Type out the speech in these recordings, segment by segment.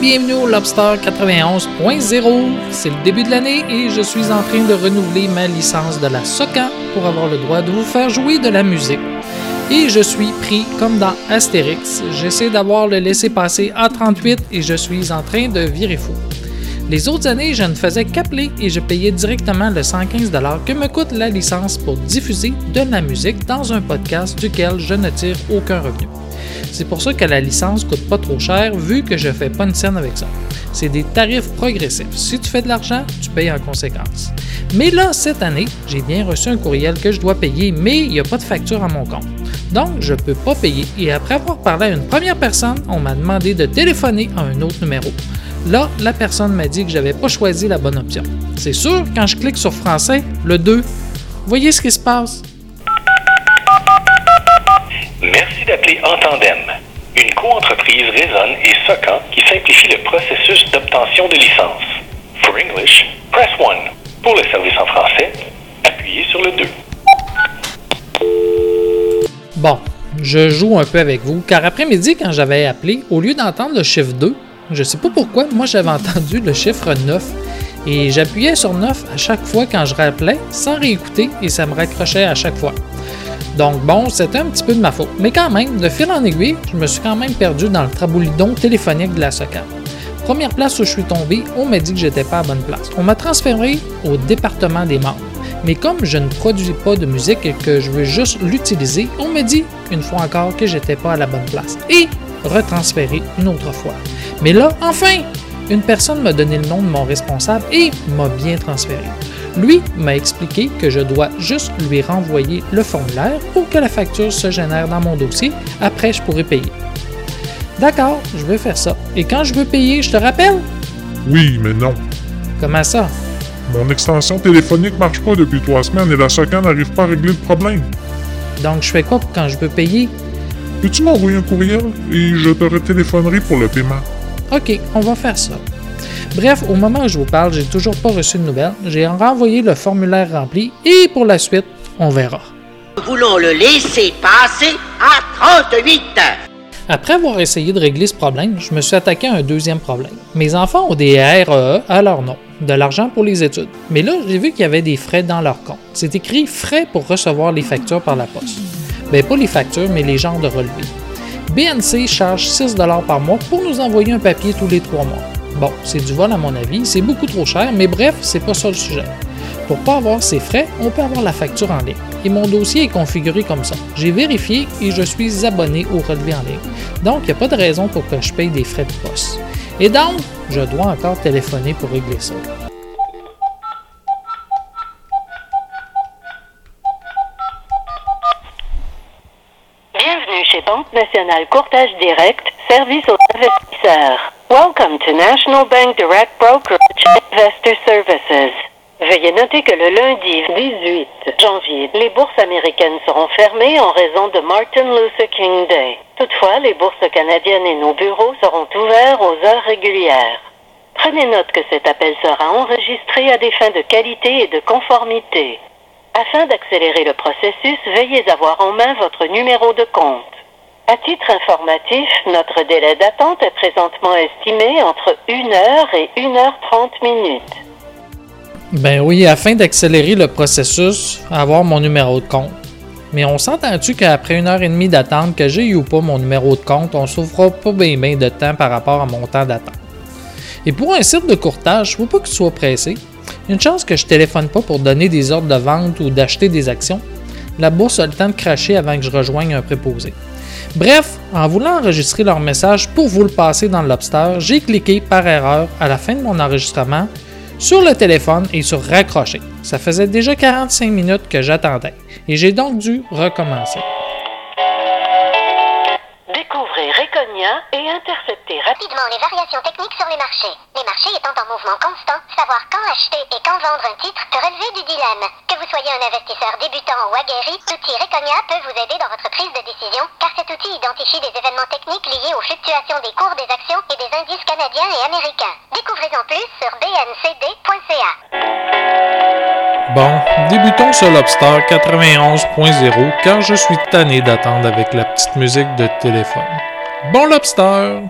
Bienvenue au Lobster 91.0. C'est le début de l'année et je suis en train de renouveler ma licence de la SOCA pour avoir le droit de vous faire jouer de la musique. Et je suis pris comme dans Astérix. J'essaie d'avoir le laissé-passer A38 et je suis en train de virer fou. Les autres années, je ne faisais qu'appeler et je payais directement le 115 que me coûte la licence pour diffuser de la musique dans un podcast duquel je ne tire aucun revenu. C'est pour ça que la licence coûte pas trop cher vu que je fais pas une scène avec ça. C'est des tarifs progressifs. Si tu fais de l'argent, tu payes en conséquence. Mais là, cette année, j'ai bien reçu un courriel que je dois payer, mais il n'y a pas de facture à mon compte. Donc, je ne peux pas payer. Et après avoir parlé à une première personne, on m'a demandé de téléphoner à un autre numéro. Là, la personne m'a dit que j'avais pas choisi la bonne option. C'est sûr, quand je clique sur français, le 2, voyez ce qui se passe. Merci d'appeler Entendem, une coentreprise Raisonne et Socan qui simplifie le processus d'obtention de licence. For English, press 1. Pour le service en français, appuyez sur le 2. Bon, je joue un peu avec vous, car après-midi, quand j'avais appelé, au lieu d'entendre le chiffre 2, je sais pas pourquoi, moi j'avais entendu le chiffre 9 et j'appuyais sur 9 à chaque fois quand je rappelais sans réécouter et ça me raccrochait à chaque fois. Donc bon, c'était un petit peu de ma faute. Mais quand même, de fil en aiguille, je me suis quand même perdu dans le traboulidon téléphonique de la SOCAM. Première place où je suis tombé, on m'a dit que j'étais pas à bonne place. On m'a transféré au département des membres. Mais comme je ne produis pas de musique et que je veux juste l'utiliser, on m'a dit une fois encore que j'étais pas à la bonne place. Et retransféré une autre fois. Mais là, enfin, une personne m'a donné le nom de mon responsable et m'a bien transféré. Lui m'a expliqué que je dois juste lui renvoyer le formulaire pour que la facture se génère dans mon dossier. Après, je pourrai payer. D'accord, je vais faire ça. Et quand je veux payer, je te rappelle? Oui, mais non. Comment ça? Mon extension téléphonique marche pas depuis trois semaines et la SOCAN n'arrive pas à régler le problème. Donc, je fais quoi quand je veux payer? Peux-tu m'envoyer un courriel et je te retéléphonerai pour le paiement? OK, on va faire ça. Bref, au moment où je vous parle, j'ai toujours pas reçu de nouvelles. J'ai renvoyé le formulaire rempli et pour la suite, on verra. Nous voulons le laisser passer à 38. Après avoir essayé de régler ce problème, je me suis attaqué à un deuxième problème. Mes enfants ont des REE à leur nom, de l'argent pour les études. Mais là, j'ai vu qu'il y avait des frais dans leur compte. C'est écrit frais pour recevoir les factures par la poste. Ben pas les factures, mais les genres de relevés. BNC charge 6 par mois pour nous envoyer un papier tous les trois mois. Bon, c'est du vol à mon avis, c'est beaucoup trop cher, mais bref, c'est pas ça le sujet. Pour pas avoir ces frais, on peut avoir la facture en ligne. Et mon dossier est configuré comme ça. J'ai vérifié et je suis abonné au relevé en ligne. Donc, il n'y a pas de raison pour que je paye des frais de poste. Et donc, je dois encore téléphoner pour régler ça. Bienvenue chez Banque Nationale Courtage Direct, service aux investisseurs. Welcome to National Bank Direct Brokerage Investor Services. Veuillez noter que le lundi 18 janvier, les bourses américaines seront fermées en raison de Martin Luther King Day. Toutefois, les bourses canadiennes et nos bureaux seront ouverts aux heures régulières. Prenez note que cet appel sera enregistré à des fins de qualité et de conformité. Afin d'accélérer le processus, veuillez avoir en main votre numéro de compte. À titre informatif, notre délai d'attente est présentement estimé entre 1 heure et 1 heure 30 minutes. Ben oui, afin d'accélérer le processus, avoir mon numéro de compte. Mais on s'entend-tu qu'après une heure et demie d'attente, que j'ai eu ou pas mon numéro de compte, on souffrira pas bien de temps par rapport à mon temps d'attente? Et pour un site de courtage, faut pas que tu sois pressé. Une chance que je téléphone pas pour donner des ordres de vente ou d'acheter des actions. La bourse a le temps de cracher avant que je rejoigne un préposé. Bref, en voulant enregistrer leur message pour vous le passer dans le lobster, j'ai cliqué par erreur à la fin de mon enregistrement sur le téléphone et sur raccrocher. Ça faisait déjà 45 minutes que j'attendais et j'ai donc dû recommencer. Et intercepter rapidement les variations techniques sur les marchés. Les marchés étant en mouvement constant, savoir quand acheter et quand vendre un titre peut relever du dilemme. Que vous soyez un investisseur débutant ou aguerri, l'outil Reconia peut vous aider dans votre prise de décision, car cet outil identifie des événements techniques liés aux fluctuations des cours des actions et des indices canadiens et américains. Découvrez-en plus sur bncd.ca. Bon, débutons sur Lobster 91.0 car je suis tanné d'attendre avec la petite musique de téléphone. Bon Lobster!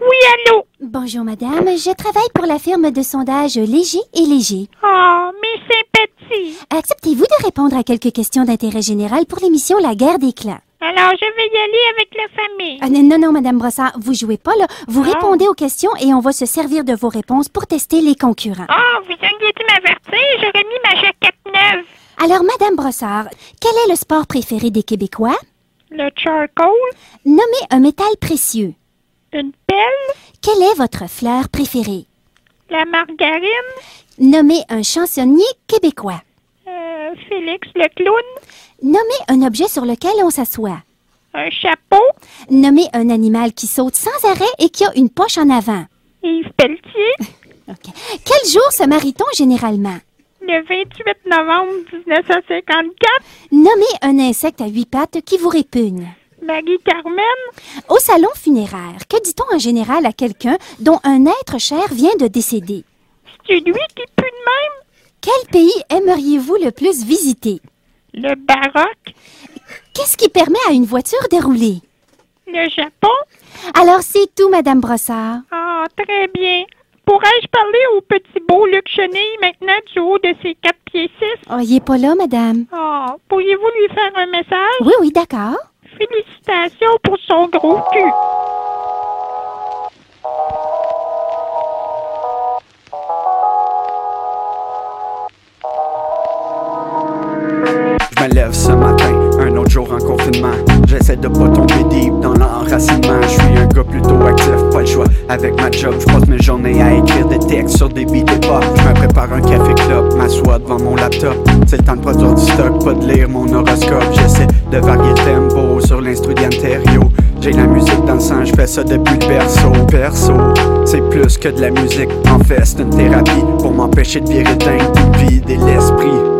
Oui, allô? Bonjour madame, je travaille pour la firme de sondage Léger et Léger. Oh, mes sympathies. Acceptez-vous de répondre à quelques questions d'intérêt général pour l'émission La guerre des clans? Alors, je vais y aller avec la famille. Ah, non, non, non, madame Brossard, vous jouez pas là. Vous répondez aux questions et on va se servir de vos réponses pour tester les concurrents. Oh, vous auriez dû m'avertir, j'aurais mis ma jaquette neuve. Alors, madame Brossard, quel est le sport préféré des Québécois? Le charcoal, Nommez un métal précieux. une pelle, Quelle est votre fleur préférée? la margarine, Nommez un chansonnier québécois. euh, Félix le clown, Nommez un objet sur lequel on s'assoit. un chapeau, Nommez un animal qui saute sans arrêt et qui a une poche en avant. Yves Pelletier? Quel jour se marie-t-on généralement? Le 28 novembre 1954, Nommez un insecte à huit pattes qui vous répugne. Marie-Carmen, Au salon funéraire, que dit-on en général à quelqu'un dont un être cher vient de décéder? c'est lui qui pue de même, Quel pays aimeriez-vous le plus visiter? le baroque, Qu'est-ce qui permet à une voiture de rouler? le Japon. Alors c'est tout, Madame Brossard. Ah, très bien. Pourrais-je parler au petit beau Luc Chenille maintenant du haut de ses quatre pieds six? Oh, il est pas là, Madame. Ah, pourriez-vous lui faire un message? Oui, oui, d'accord. Félicitations pour son gros cul. Je me lève ce matin, en confinement. J'essaie de pas tomber deep dans l'enracinement. Je suis un gars plutôt actif, pas le choix. Avec ma job, je passe mes journées à écrire des textes sur des beats et pop. Je me prépare un café club, m'assois devant mon laptop. C'est le temps de produire du stock, pas de lire mon horoscope. J'essaie de varier le tempo sur l'instru d'Anterio. J'ai la musique dans le sang, je fais ça depuis le berceau. Perso, c'est plus que de la musique. En fait, c'est une thérapie pour m'empêcher de virer dingue, de vider l'esprit.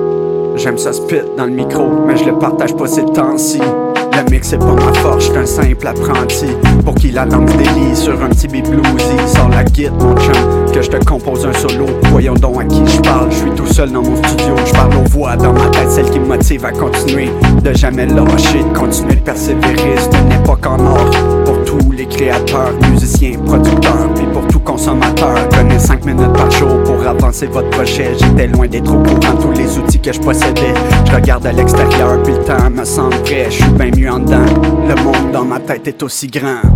J'aime ça spit dans le micro, mais je le partage pas ces temps-ci. Le mix c'est pas ma force, j'suis un simple apprenti. Pour qui la langue délie sur un petit beat bluesy. Sors la guide mon chum, que je te compose un solo. Voyons donc à qui je parle, je suis tout seul dans mon studio. Je parle aux voix dans ma tête, celles qui me motivent à continuer. De jamais lâcher, de continuer de persévérer. C'est une époque en or pour tous les créateurs, musiciens, producteurs, consommateur. Prenez 5 minutes par jour pour avancer votre projet. J'étais loin d'être au courant tous les outils que je possédais. Je regarde à l'extérieur, puis le temps me semble vrai. Je suis bien mieux en dedans. Le monde dans ma tête est aussi grand.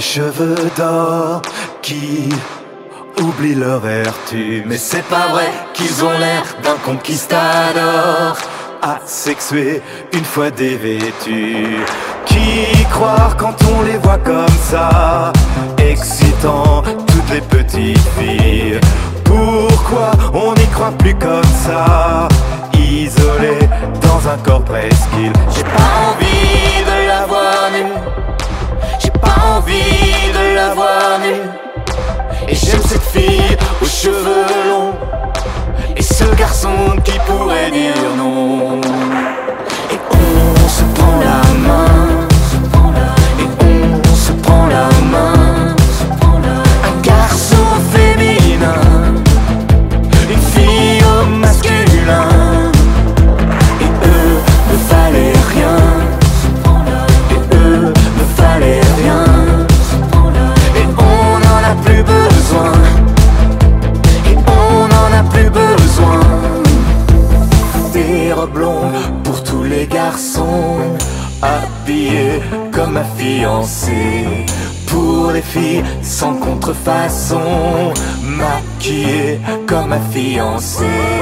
cheveux d'or qui oublient leur vertu. Mais c'est pas vrai qu'ils ont l'air d'un conquistador asexué une fois dévêtu. Qui croire quand on les voit comme ça, excitant toutes les petites filles? Pourquoi on n'y croit plus comme ça, isolé dans un corps presqu'île J'ai pas envie de la voir envie de la voir. Et j'aime cette fille aux cheveux longs. Et ce garçon qui pourrait dire non. Et on se prend la fiancée.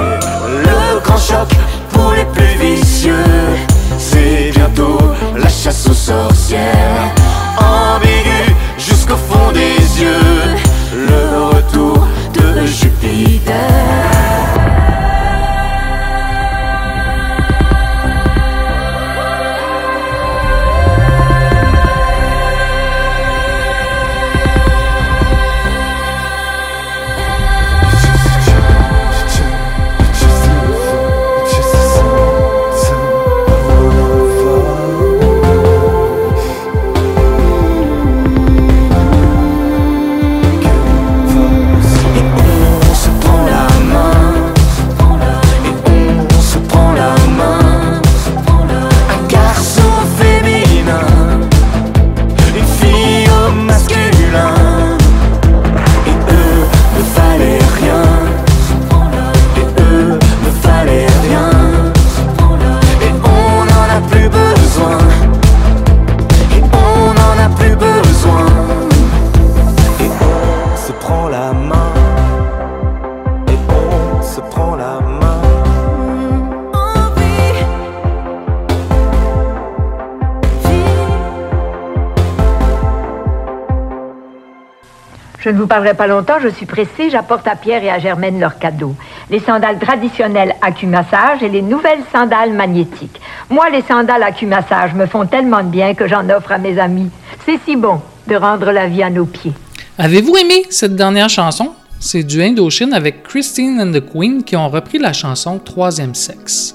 Je ne vous parlerai pas longtemps, je suis pressée, j'apporte à Pierre et à Germaine leurs cadeaux. Les sandales traditionnelles acumassage et les nouvelles sandales magnétiques. Moi, les sandales acumassage me font tellement de bien que j'en offre à mes amis. C'est si bon de rendre la vie à nos pieds. Avez-vous aimé cette dernière chanson? C'est du Indochine avec Christine and the Queen qui ont repris la chanson Troisième sexe.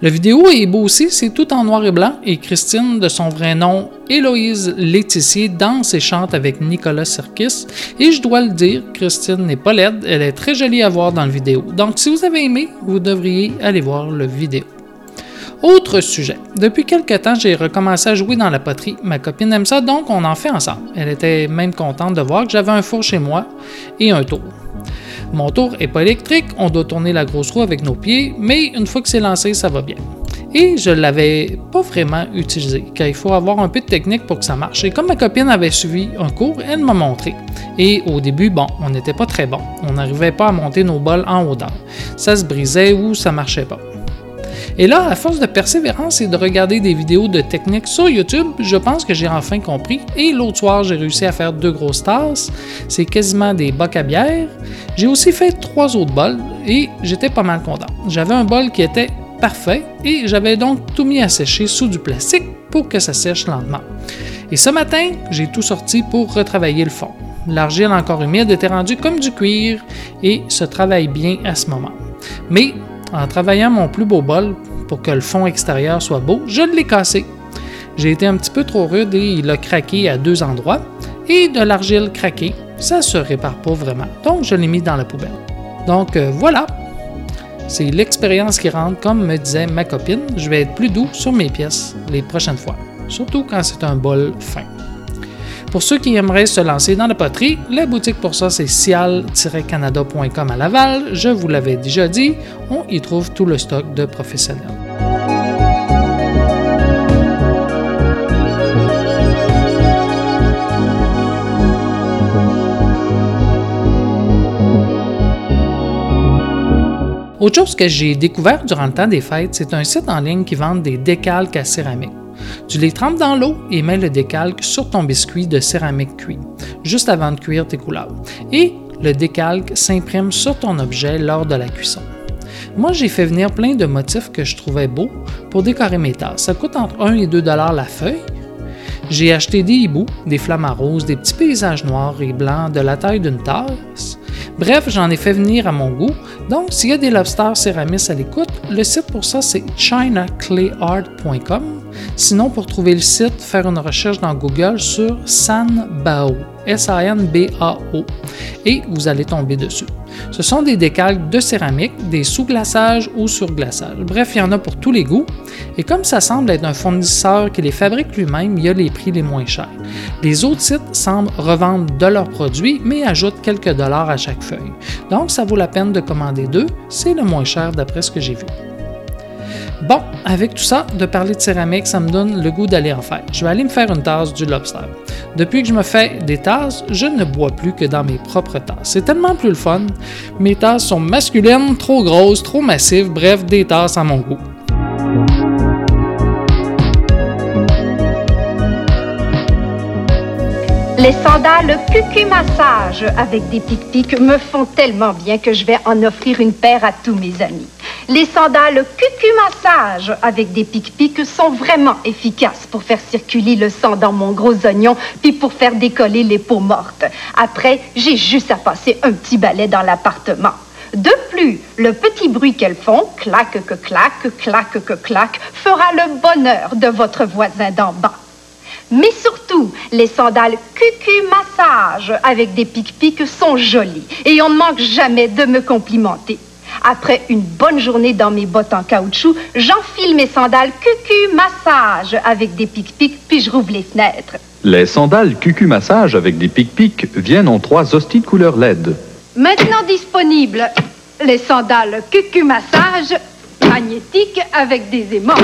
Le vidéo est beau aussi, c'est tout en noir et blanc et Christine, de son vrai nom Héloïse Laetitia, danse et chante avec Nicolas Sirkis. Et je dois le dire, Christine n'est pas laide, elle est très jolie à voir dans le vidéo. Donc si vous avez aimé, vous devriez aller voir le vidéo. Autre sujet. Depuis quelque temps, j'ai recommencé à jouer dans la poterie. Ma copine aime ça, donc on en fait ensemble. Elle était même contente de voir que j'avais un four chez moi et un tour. Mon tour est pas électrique, on doit tourner la grosse roue avec nos pieds, mais une fois que c'est lancé, ça va bien. Et je l'avais pas vraiment utilisé, car il faut avoir un peu de technique pour que ça marche. Et comme ma copine avait suivi un cours, elle m'a montré. Et au début, bon, on n'était pas très bon. On n'arrivait pas à monter nos bols en hauteur. Ça se brisait ou ça marchait pas. Et là, à force de persévérance et de regarder des vidéos de technique sur YouTube, je pense que j'ai enfin compris. Et l'autre soir, j'ai réussi à faire deux grosses tasses. C'est quasiment des bocs à bière. J'ai aussi fait trois autres bols et j'étais pas mal content. J'avais un bol qui était parfait et j'avais donc tout mis à sécher sous du plastique pour que ça sèche lentement. Et ce matin, j'ai tout sorti pour retravailler le fond. L'argile encore humide était rendue comme du cuir et se travaille bien à ce moment. Mais en travaillant mon plus beau bol pour que le fond extérieur soit beau, je l'ai cassé. J'ai été un petit peu trop rude et il a craqué à deux endroits. Et de l'argile craquée, ça se répare pas vraiment. Donc je l'ai mis dans la poubelle. Donc euh, voilà. C'est l'expérience qui rentre, comme me disait ma copine. Je vais être plus doux sur mes pièces les prochaines fois. Surtout quand c'est un bol fin. Pour ceux qui aimeraient se lancer dans la poterie, la boutique pour ça c'est cial-canada.com à Laval. Je vous l'avais déjà dit, on y trouve tout le stock de professionnels. Autre chose que j'ai découvert durant le temps des fêtes, c'est un site en ligne qui vend des décalques à céramique. Tu les trempes dans l'eau et mets le décalque sur ton biscuit de céramique cuit, juste avant de cuire tes couleurs. Et le décalque s'imprime sur ton objet lors de la cuisson. Moi, j'ai fait venir plein de motifs que je trouvais beaux pour décorer mes tasses. Ça coûte entre 1 et 2 dollars la feuille. J'ai acheté des hiboux, des flammes roses, des petits paysages noirs et blancs de la taille d'une tasse. Bref, j'en ai fait venir à mon goût. Donc, s'il y a des lobsters céramistes à l'écoute, le site pour ça, c'est chinaclayart.com. Sinon, pour trouver le site, faire une recherche dans Google sur Sanbao, S-A-N-B-A-O, et vous allez tomber dessus. Ce sont des décalques de céramique, des sous-glaçages ou sur-glaçage. Bref, il y en a pour tous les goûts. Et comme ça semble être un fournisseur qui les fabrique lui-même, il y a les prix les moins chers. Les autres sites semblent revendre de leurs produits, mais ajoutent quelques dollars à chaque feuille. Donc, ça vaut la peine de commander deux. C'est le moins cher d'après ce que j'ai vu. Bon, avec tout ça, de parler de céramique, ça me donne le goût d'aller en faire. Je vais aller me faire une tasse du lobster. Depuis que je me fais des tasses, je ne bois plus que dans mes propres tasses. C'est tellement plus le fun. Mes tasses sont masculines, trop grosses, trop massives, bref, des tasses à mon goût. Les sandales Cucu Massage avec des pic-pics me font tellement bien que je vais en offrir une paire à tous mes amis. Les sandales Cucu Massage avec des pic-pics sont vraiment efficaces pour faire circuler le sang dans mon gros oignon puis pour faire décoller les peaux mortes. Après, j'ai juste à passer un petit balai dans l'appartement. De plus, le petit bruit qu'elles font, clac que clac, clac que clac, fera le bonheur de votre voisin d'en bas. Mais surtout, les sandales Cucu Massage avec des pic-pics sont jolies et on ne manque jamais de me complimenter. Après une bonne journée dans mes bottes en caoutchouc, j'enfile mes sandales Cucu Massage avec des pic-pics puis je rouvre les fenêtres. Les sandales Cucu Massage avec des pic-pics viennent en trois hosties de couleur LED. Maintenant disponibles, les sandales Cucu Massage magnétiques avec des aimants.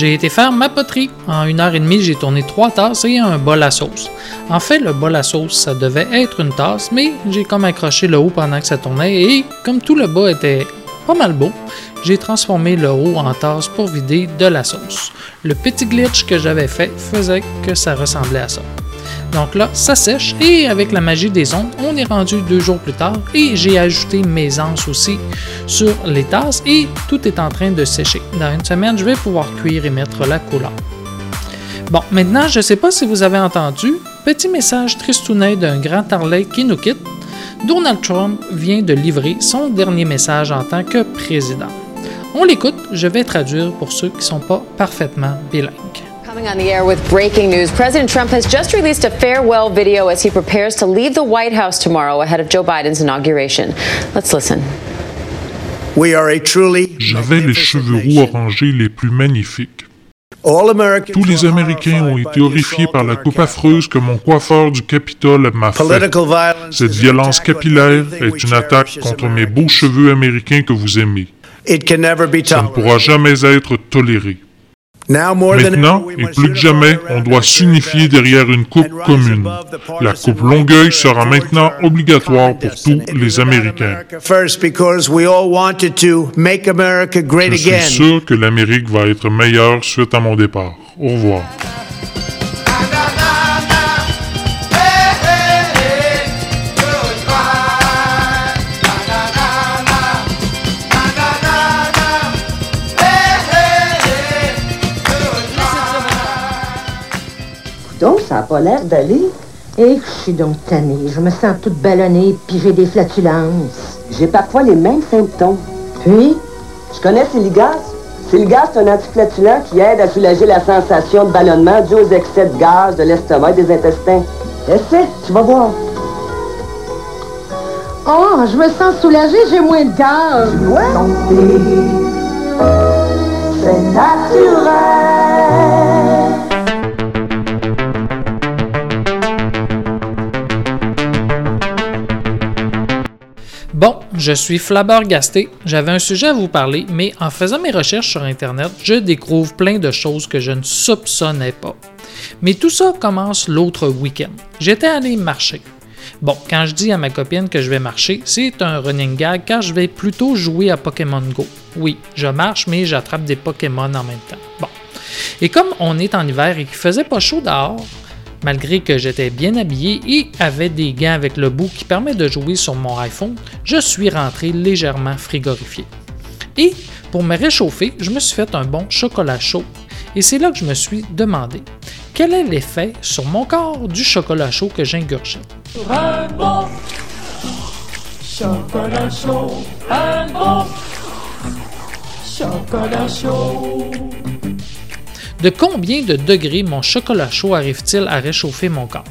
J'ai été faire ma poterie. En une heure et demie, j'ai tourné trois tasses et un bol à sauce. En fait, le bol à sauce, ça devait être une tasse, mais j'ai comme accroché le haut pendant que ça tournait et comme tout le bas était pas mal beau, j'ai transformé le haut en tasse pour vider de la sauce. Le petit glitch que j'avais fait faisait que ça ressemblait à ça. Donc là, ça sèche et avec la magie des ondes, on est rendu deux jours plus tard et j'ai ajouté mes anses aussi sur les tasses et tout est en train de sécher. Dans une semaine, je vais pouvoir cuire et mettre la couleur. Bon, maintenant, je ne sais pas si vous avez entendu, petit message tristounet d'un grand Harley qui nous quitte. Donald Trump vient de livrer son dernier message en tant que président. On l'écoute, je vais traduire pour ceux qui ne sont pas parfaitement bilingues. Coming on the air with breaking news, President Trump has just released a farewell video as he prepares to leave the White House tomorrow ahead of Joe Biden's inauguration. Let's listen. J'avais les cheveux roux orangés les plus magnifiques. Tous les Américains ont été horrifiés par la coupe affreuse que mon coiffeur du Capitole m'a fait. Cette violence capillaire est une attaque contre mes beaux cheveux américains que vous aimez. Ça ne pourra jamais être toléré. Maintenant, et plus que jamais, on doit s'unifier derrière une coupe commune. La coupe Longueuil sera maintenant obligatoire pour tous les Américains. Je suis sûr que l'Amérique va être meilleure suite à mon départ. Au revoir. Pas l'air d'aller. Et je suis donc tannée. Je me sens toute ballonnée, puis j'ai des flatulences. J'ai parfois les mêmes symptômes. Puis? Je connais Siligas. Siligas, c'est un antiflatulant qui aide à soulager la sensation de ballonnement due aux excès de gaz de l'estomac et des intestins. Essaie, tu vas voir. Oh, je me sens soulagée, j'ai moins de gaz. C'est naturel. Je suis flabbergasté. J'avais un sujet à vous parler, mais en faisant mes recherches sur Internet, je découvre plein de choses que je ne soupçonnais pas. Mais tout ça commence l'autre week-end. J'étais allé marcher. Bon, quand je dis à ma copine que je vais marcher, c'est un running gag car je vais plutôt jouer à Pokémon Go. Oui, je marche, mais j'attrape des Pokémon en même temps. Bon. Et comme on est en hiver et qu'il faisait pas chaud dehors, malgré que j'étais bien habillé et avait des gants avec le bout qui permet de jouer sur mon iPhone, je suis rentré légèrement frigorifié. Et pour me réchauffer, je me suis fait un bon chocolat chaud. Et c'est là que je me suis demandé quel est l'effet sur mon corps du chocolat chaud que j'ingurgite? Un bon chocolat chaud, un bon chocolat chaud. De combien de degrés mon chocolat chaud arrive-t-il à réchauffer mon corps?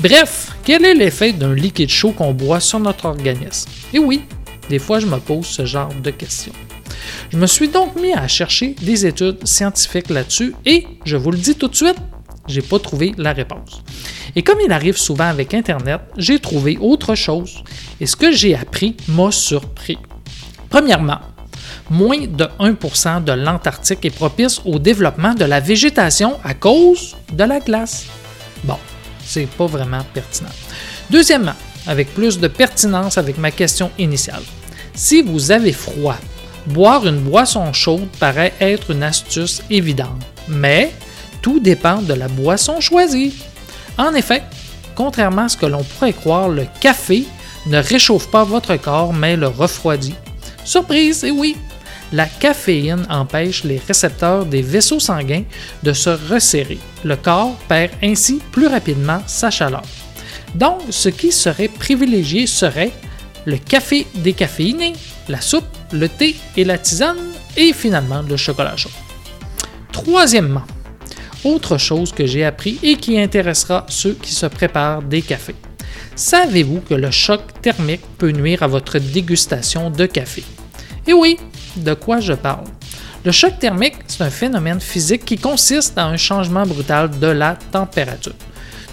Bref, quel est l'effet d'un liquide chaud qu'on boit sur notre organisme? Et oui, des fois je me pose ce genre de questions. Je me suis donc mis à chercher des études scientifiques là-dessus et je vous le dis tout de suite, j'ai pas trouvé la réponse. Et comme il arrive souvent avec Internet, j'ai trouvé autre chose et ce que j'ai appris m'a surpris. Premièrement, moins de 1% de l'Antarctique est propice au développement de la végétation à cause de la glace. Bon, c'est pas vraiment pertinent. Deuxièmement, avec plus de pertinence avec ma question initiale. Si vous avez froid, boire une boisson chaude paraît être une astuce évidente, mais tout dépend de la boisson choisie. En effet, contrairement à ce que l'on pourrait croire, le café ne réchauffe pas votre corps mais le refroidit. Surprise, et oui, la caféine empêche les récepteurs des vaisseaux sanguins de se resserrer. Le corps perd ainsi plus rapidement sa chaleur. Donc, ce qui serait privilégié serait le café décaféiné, la soupe, le thé et la tisane, et finalement le chocolat chaud. Troisièmement, autre chose que j'ai appris et qui intéressera ceux qui se préparent des cafés. Savez-vous que le choc thermique peut nuire à votre dégustation de café? Et oui, de quoi je parle? Le choc thermique, c'est un phénomène physique qui consiste en un changement brutal de la température.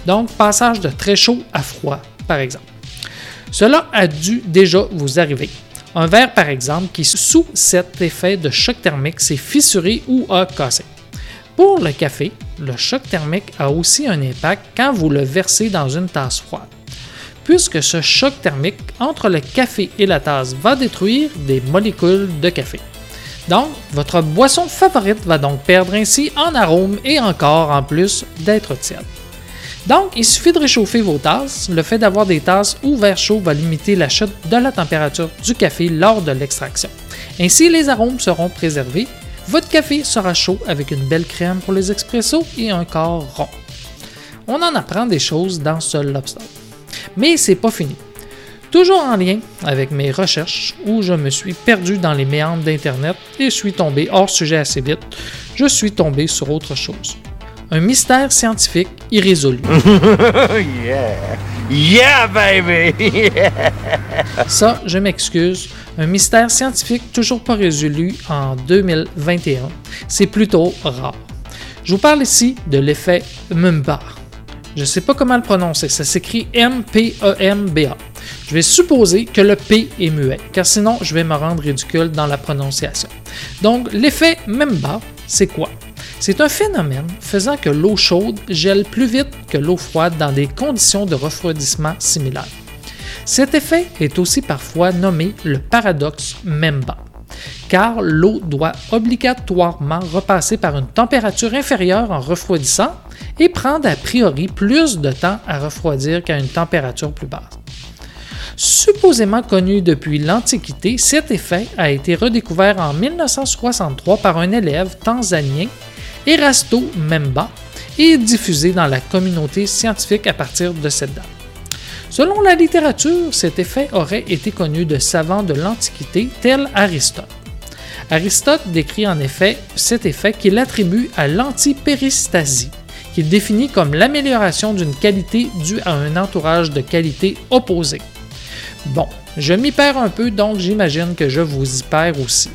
Donc, passage de très chaud à froid, par exemple. Cela a dû déjà vous arriver. Un verre, par exemple, qui sous cet effet de choc thermique s'est fissuré ou a cassé. Pour le café, le choc thermique a aussi un impact quand vous le versez dans une tasse froide, puisque ce choc thermique entre le café et la tasse va détruire des molécules de café. Donc, votre boisson favorite va donc perdre ainsi en arôme et encore en plus d'être tiède. Donc, il suffit de réchauffer vos tasses. Le fait d'avoir des tasses ou verres chauds va limiter la chute de la température du café lors de l'extraction. Ainsi, les arômes seront préservés. Votre café sera chaud avec une belle crème pour les expressos et un corps rond. On en apprend des choses dans ce lobster. Mais c'est pas fini. Toujours en lien avec mes recherches où je me suis perdu dans les méandres d'Internet et suis tombé hors sujet assez vite, je suis tombé sur autre chose. Un mystère scientifique irrésolu. yeah! Yeah, baby! Ça, je m'excuse. Un mystère scientifique toujours pas résolu en 2021. C'est plutôt rare. Je vous parle ici de l'effet Mumba. Je ne sais pas comment le prononcer, ça s'écrit M-P-E-M-B-A. Je vais supposer que le P est muet, car sinon je vais me rendre ridicule dans la prononciation. Donc, l'effet Mumba, c'est quoi? C'est un phénomène faisant que l'eau chaude gèle plus vite que l'eau froide dans des conditions de refroidissement similaires. Cet effet est aussi parfois nommé le paradoxe Memba, car l'eau doit obligatoirement repasser par une température inférieure en refroidissant et prendre a priori plus de temps à refroidir qu'à une température plus basse. Supposément connu depuis l'Antiquité, cet effet a été redécouvert en 1963 par un élève tanzanien, Erasto Memba, et diffusé dans la communauté scientifique à partir de cette date. Selon la littérature, cet effet aurait été connu de savants de l'Antiquité tels Aristote. Aristote décrit en effet cet effet qu'il attribue à l'antipéristasie, qu'il définit comme l'amélioration d'une qualité due à un entourage de qualité opposée. Bon, je m'y perds un peu, donc j'imagine que je vous y perds aussi.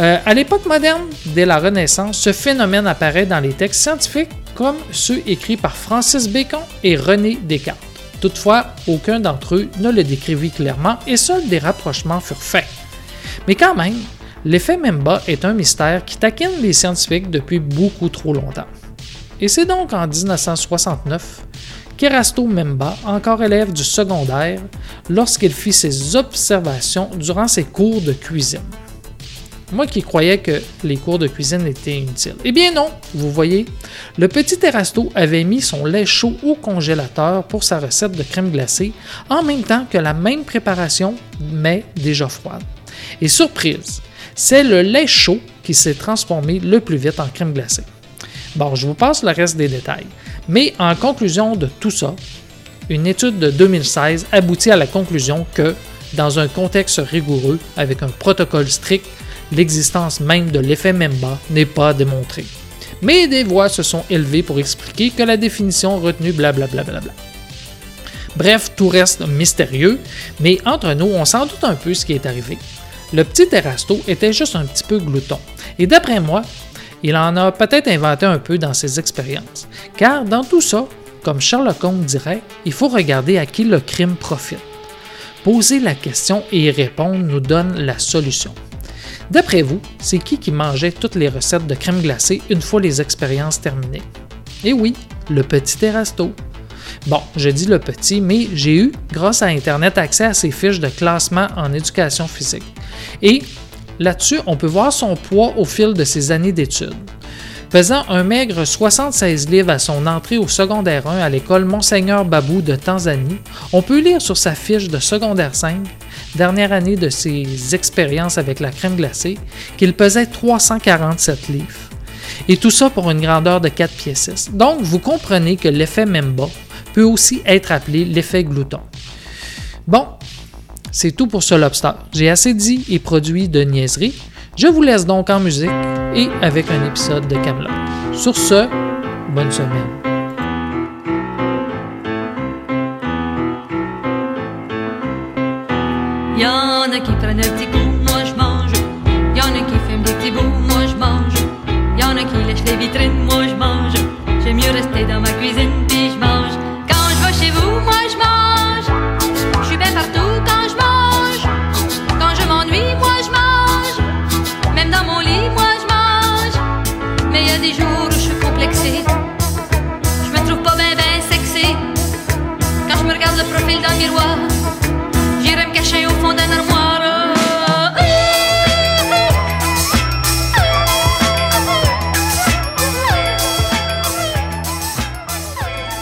Euh, à l'époque moderne, dès la Renaissance, ce phénomène apparaît dans les textes scientifiques comme ceux écrits par Francis Bacon et René Descartes. Toutefois, aucun d'entre eux ne le décrivit clairement et seuls des rapprochements furent faits. Mais quand même, l'effet Memba est un mystère qui taquine les scientifiques depuis beaucoup trop longtemps. Et c'est donc en 1969 qu'Erasto Memba, encore élève du secondaire, lorsqu'il fit ses observations durant ses cours de cuisine. Moi qui croyais que les cours de cuisine étaient inutiles. Eh bien non, vous voyez, le petit Erasto avait mis son lait chaud au congélateur pour sa recette de crème glacée, en même temps que la même préparation, mais déjà froide. Et surprise, c'est le lait chaud qui s'est transformé le plus vite en crème glacée. Bon, je vous passe le reste des détails. Mais en conclusion de tout ça, une étude de 2016 aboutit à la conclusion que, dans un contexte rigoureux, avec un protocole strict, l'existence même de l'effet Memba n'est pas démontrée. Mais des voix se sont élevées pour expliquer que la définition retenue blablabla. Bref, tout reste mystérieux, mais entre nous, on s'en doute un peu ce qui est arrivé. Le petit Erasto était juste un petit peu glouton, et d'après moi, il en a peut-être inventé un peu dans ses expériences. Car dans tout ça, comme Sherlock Holmes dirait, il faut regarder à qui le crime profite. Poser la question et y répondre nous donne la solution. D'après vous, c'est qui qui mangeait toutes les recettes de crème glacée une fois les expériences terminées? Eh oui, le petit Erasto. Bon, je dis le petit, mais j'ai eu, grâce à Internet, accès à ses fiches de classement en éducation physique. Et Là-dessus, on peut voir son poids au fil de ses années d'études. Pesant un maigre 76 livres à son entrée au secondaire 1 à l'école Monseigneur Babou de Tanzanie, on peut lire sur sa fiche de secondaire 5, dernière année de ses expériences avec la crème glacée, qu'il pesait 347 livres. Et tout ça pour une grandeur de 4 pieds 6. Donc, vous comprenez que l'effet Memba peut aussi être appelé l'effet glouton. Bon, c'est tout pour ce lobster. J'ai assez dit et produit de niaiseries. Je vous laisse donc en musique et avec un épisode de Camelot. Sur ce, bonne semaine. Y'en a qui prennent un petit coup, moi je mange. Y'en a qui fument des petits bouts, moi je mange. Y'en a qui lèchent les vitrines, moi je mange. J'aime mieux rester dans ma j'irai me cacher au fond d'un armoire.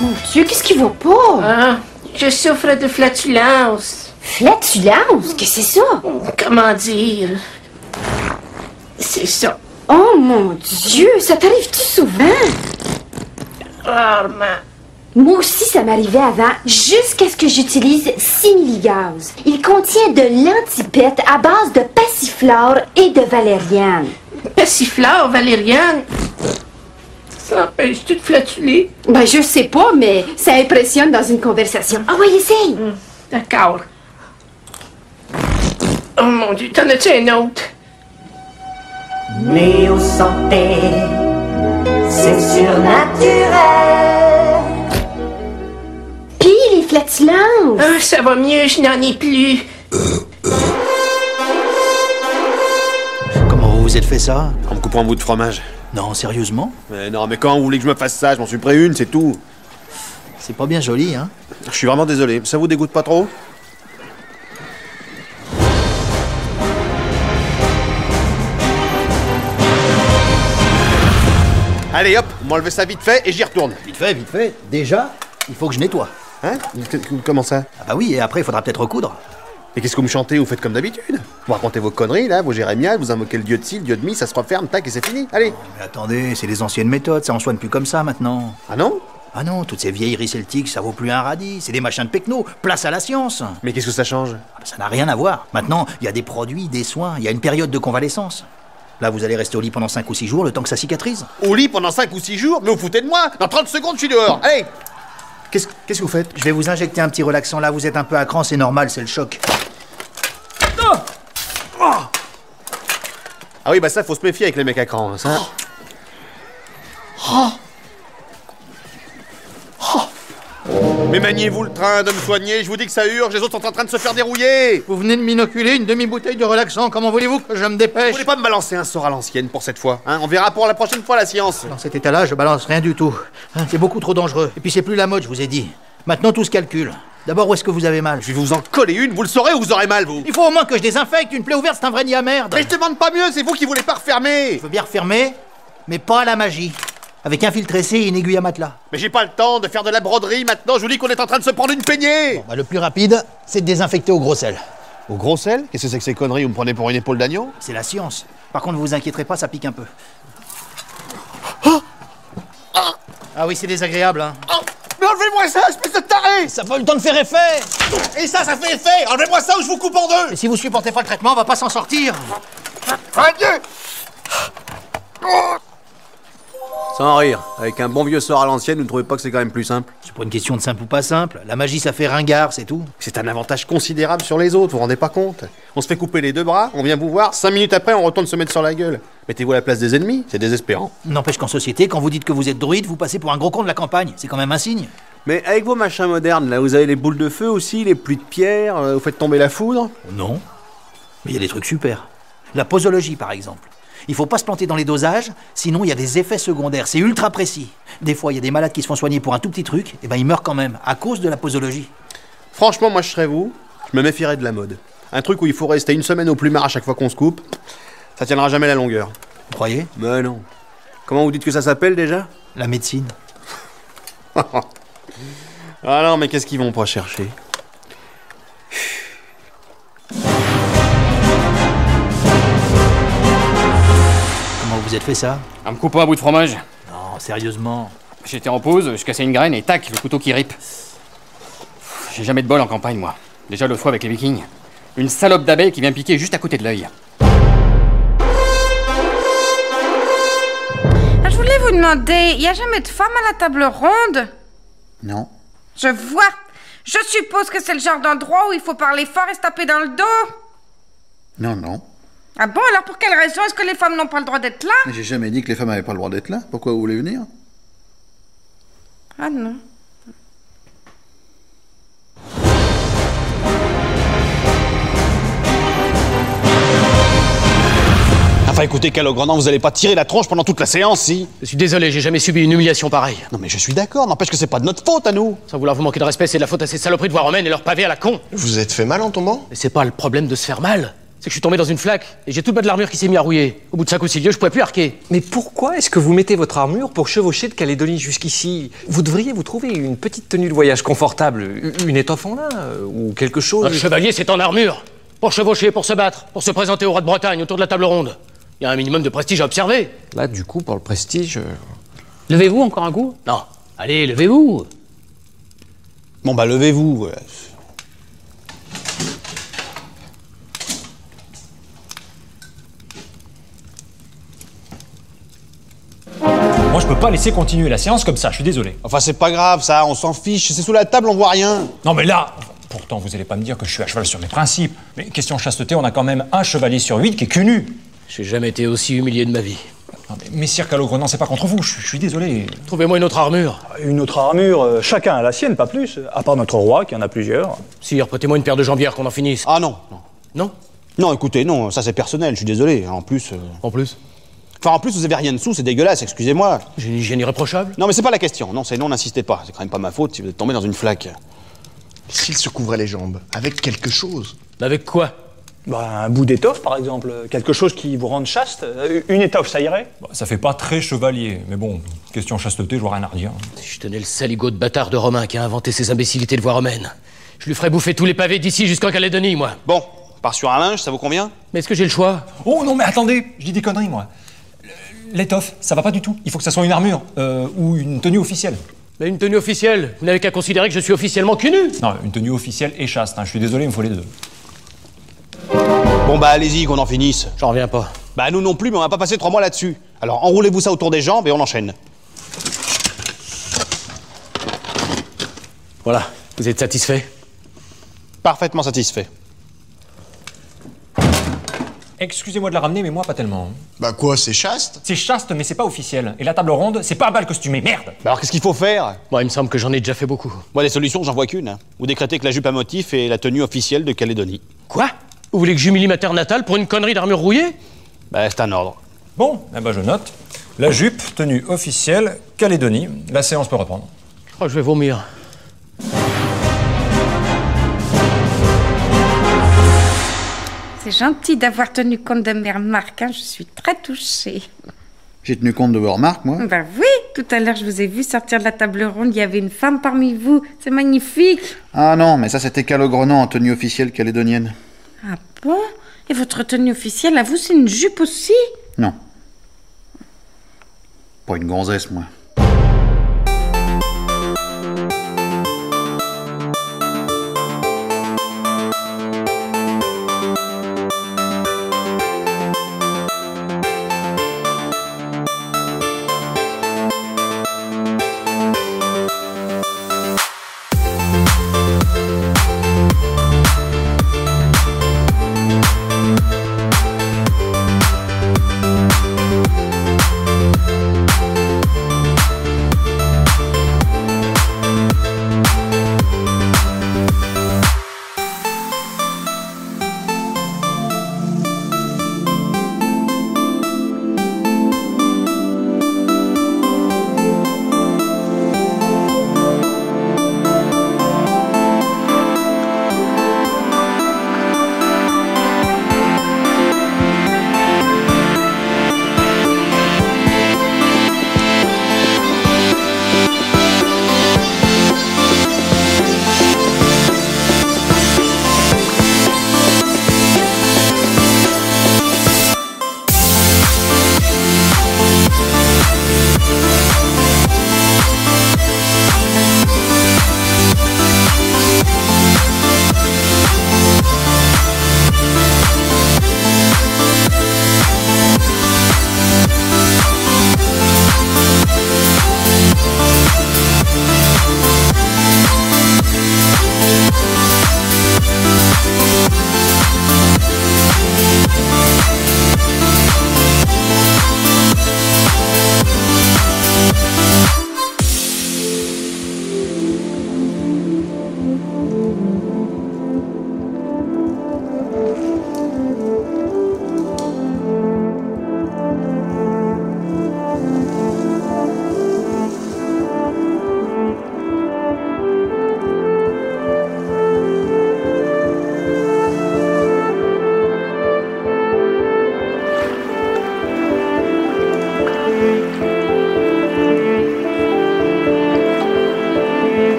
Mon Dieu, qu'est-ce qui va pas? Ah, je souffre de flatulence. Flatulence? Qu'est-ce que c'est ça? Comment dire? C'est ça. Oh mon Dieu, ça t'arrive-tu souvent? Rarement. Moi aussi, ça m'arrivait avant, jusqu'à ce que j'utilise Simili-Gaz. Il contient de l'antipète à base de passiflore et de valériane. Passiflore, valériane? Ça empêche-tu de flatuler? Ben, je sais pas, mais ça impressionne dans une conversation. Ah ouais, essaye! D'accord. Oh mon Dieu, t'en as-tu un autre? Néo santé, c'est surnaturel. Ah, ça va mieux, je n'en ai plus. Comment vous vous êtes fait ça En me coupant un bout de fromage. Non, sérieusement Mais non, mais quand vous voulez que je me fasse ça, je m'en suis pris une, c'est tout. C'est pas bien joli, hein Je suis vraiment désolé. Ça vous dégoûte pas trop Allez hop, m'enlevez ça vite fait et j'y retourne. Vite fait, vite fait. Déjà, il faut que je nettoie. Hein Comment ça? Ah bah oui, et après, il faudra peut-être recoudre. Et qu'est-ce que vous me chantez? Vous faites comme d'habitude Vous racontez vos conneries là, vos jérémiades, vous invoquez le dieu de ci, le dieu de mi, ça se referme, tac et c'est fini. Allez Mais attendez, c'est les anciennes méthodes, ça en soigne plus comme ça maintenant. Ah non? Ah non, toutes ces vieilleries celtiques, ça vaut plus un radis. C'est des machins de pecno. Place à la science. Mais qu'est-ce que ça change? Ah bah Ça n'a rien à voir. Maintenant, il y a des produits, des soins, il y a une période de convalescence. Là, vous allez rester au lit pendant 5 ou 6 jours, le temps que ça cicatrise. Au lit pendant 5 ou 6 jours? Mais vous foutez de moi Dans 30 secondes, je suis dehors Allez Qu'est-ce que vous faites? Je vais vous injecter un petit relaxant. Là, vous êtes un peu à cran, c'est normal, c'est le choc. Ah oui, bah ça, faut se méfier avec les mecs à cran, hein, ça. Mais maniez-vous le train de me soigner, je vous dis que ça urge, les autres sont en train de se faire dérouiller Vous venez de m'inoculer une demi-bouteille de relaxant, comment voulez-vous que je me dépêche? Vous voulez pas me balancer un sort à l'ancienne pour cette fois hein? On verra pour la prochaine fois la science Dans cet état-là, je balance rien du tout. Hein, c'est beaucoup trop dangereux. Et puis c'est plus la mode, je vous ai dit. Maintenant, tout se calcule. D'abord, où est-ce que vous avez mal? Je vais vous en coller une, vous le saurez ou vous aurez mal, vous Il faut au moins que je désinfecte. Une plaie ouverte, c'est un vrai nid à merde. Mais je demande pas mieux, c'est vous qui voulez pas refermer Je veux bien refermer, mais pas à la magie. Avec un fil tressé et une aiguille à matelas. Mais j'ai pas le temps de faire de la broderie maintenant, je vous dis qu'on est en train de se prendre une peignée. Bah, le plus rapide, c'est de désinfecter au gros sel. Au gros sel? Qu'est-ce que c'est que ces conneries? Vous me prenez pour une épaule d'agneau? C'est la science. Par contre, vous vous inquiéterez pas, ça pique un peu. Ah! Oui, c'est désagréable, hein. Mais enlevez-moi ça, espèce de taré! Ça pas eu le temps de faire effet. Et ça, ça fait effet! Enlevez-moi ça ou je vous coupe en deux! Et si vous supportez pas le traitement, on va pas s'en sortir. Adieu Sans rire, avec un bon vieux sort à l'ancienne, vous ne trouvez pas que c'est quand même plus simple? C'est pas une question de simple ou pas simple. La magie, ça fait ringard, c'est tout. C'est un avantage considérable sur les autres, vous vous rendez pas compte? On se fait couper les deux bras, on vient vous voir, cinq minutes après, on retourne se mettre sur la gueule. Mettez-vous à la place des ennemis, c'est désespérant. N'empêche qu'en société, quand vous dites que vous êtes druide, vous passez pour un gros con de la campagne. C'est quand même un signe. Mais avec vos machins modernes, là, vous avez les boules de feu aussi, les pluies de pierre, euh, vous faites tomber la foudre? Non. Mais il y a des trucs super. La posologie, par exemple. Il faut pas se planter dans les dosages, sinon il y a des effets secondaires. C'est ultra précis. Des fois, il y a des malades qui se font soigner pour un tout petit truc, et ben ils meurent quand même, à cause de la posologie. Franchement, moi je serais vous, je me méfierais de la mode. Un truc où il faut rester une semaine au plumard à chaque fois qu'on se coupe, ça tiendra jamais la longueur. Vous croyez? Mais non. Comment vous dites que ça s'appelle déjà? La médecine. Ah non, mais qu'est-ce qu'ils vont pas chercher? Vous êtes fait ça En me coupant un bout de fromage. Non, sérieusement. J'étais en pause, je cassais une graine et tac, le couteau qui ripe. J'ai jamais de bol en campagne, moi. Déjà l'autre fois avec les vikings. Une salope d'abeille qui vient piquer juste à côté de l'œil. Ah, Je voulais vous demander, il y a jamais de femme à la table ronde? Non. Je vois. Je suppose que c'est le genre d'endroit où il faut parler fort et se taper dans le dos. Non, non. Ah bon, alors pour quelle raison est-ce que les femmes n'ont pas le droit d'être là? Mais J'ai jamais dit que les femmes n'avaient pas le droit d'être là. Pourquoi vous voulez venir? Ah non. Enfin écoutez, Calogrenant, vous allez pas tirer la tronche pendant toute la séance, si? Je suis désolé, j'ai jamais subi une humiliation pareille. Non mais je suis d'accord, n'empêche que c'est pas de notre faute à nous Sans vouloir vous manquer de respect, c'est de la faute à ces saloperies de voix romaines et leur pavé à la con. Vous êtes fait mal en tombant? Mais c'est pas le problème de se faire mal. Que je suis tombé dans une flaque et j'ai tout le bas de l'armure qui s'est mis à rouiller. Au bout de 5 ou 6 lieues, je pouvais plus arquer. Mais pourquoi est-ce que vous mettez votre armure pour chevaucher de Calédonie jusqu'ici? Vous devriez vous trouver une petite tenue de voyage confortable, une étoffe en lin euh, ou quelque chose. Un chevalier, c'est en armure. Pour chevaucher, pour se battre, pour se présenter au roi de Bretagne autour de la table ronde. Il y a un minimum de prestige à observer. Là, du coup, pour le prestige. euh, Levez-vous encore un coup? Non. Allez, levez-vous. Bon bah levez-vous. voilà. Moi, je peux pas laisser continuer la séance comme ça, je suis désolé. Enfin c'est pas grave ça, on s'en fiche, c'est sous la table, on voit rien. Non, mais là, pourtant, vous allez pas me dire que je suis à cheval sur mes principes. Mais question chasteté, on a quand même un chevalier sur huit qui est cul nu. J'ai jamais été aussi humilié de ma vie. Non, mais Messire Calogrenant, c'est pas contre vous, je, je suis désolé. Trouvez-moi une autre armure. Une autre armure, euh, chacun a la sienne, pas plus. À part notre roi, qui en a plusieurs. Sire, prêtez-moi une paire de jambières qu'on en finisse. Ah non, non. Non? Non écoutez, non, ça c'est personnel, je suis désolé. En plus. euh, En plus? Enfin en plus vous avez rien dessous, c'est dégueulasse, excusez-moi. J'ai une hygiène irréprochable? Non mais c'est pas la question, non, c'est non, n'insistez pas, c'est quand même pas ma faute si vous êtes tombé dans une flaque. S'il se couvrait les jambes, avec quelque chose. Avec quoi? Bah, un bout d'étoffe, par exemple. Quelque chose qui vous rende chaste. Euh, Une étoffe, ça irait? Bah, ça fait pas très chevalier, mais bon, question chasteté, je vois rien à redire. Si je tenais le saligot de bâtard de Romain qui a inventé ces imbécilités de voie romaine, je lui ferais bouffer tous les pavés d'ici jusqu'en Calédonie, moi. Bon, on part sur un linge, ça vous convient? Mais est-ce que j'ai le choix? Oh non, mais attendez, je dis des conneries, moi. L'étoffe, ça va pas du tout. Il faut que ça soit une armure, euh, ou une tenue officielle. Mais une tenue officielle Vous n'avez qu'à considérer que je suis officiellement cul nu Non, une tenue officielle et chaste, hein. je suis désolé, il me faut les deux. Bon bah allez-y, qu'on en finisse. J'en reviens pas. Bah nous non plus, mais on va pas passer trois mois là-dessus. Alors enroulez-vous ça autour des jambes et on enchaîne. Voilà, vous êtes satisfait? Parfaitement satisfait. Excusez-moi de la ramener, mais moi pas tellement. Bah quoi, c'est chaste C'est chaste, mais c'est pas officiel. Et la table ronde, c'est pas à balle costumé, merde Bah alors qu'est-ce qu'il faut faire Bon, il me semble que j'en ai déjà fait beaucoup. Moi des solutions, j'en vois qu'une. hein. Vous décrétez que la jupe à motif est la tenue officielle de Calédonie. Quoi Vous voulez que j'humilie ma terre natale pour une connerie d'armure rouillée Bah c'est un ordre. Bon, eh ben je note. La jupe, tenue officielle, Calédonie. La séance peut reprendre. Oh, je vais vomir. C'est gentil d'avoir tenu compte de mes remarques, hein, je suis très touchée. J'ai tenu compte de vos remarques, moi. Ben oui, tout à l'heure je vous ai vu sortir de la table ronde, il y avait une femme parmi vous, c'est magnifique. Ah non, mais ça c'était Calogrenant en tenue officielle calédonienne. Ah bon? Et votre tenue officielle, à vous, c'est une jupe aussi? Non. Pas une gonzesse, moi.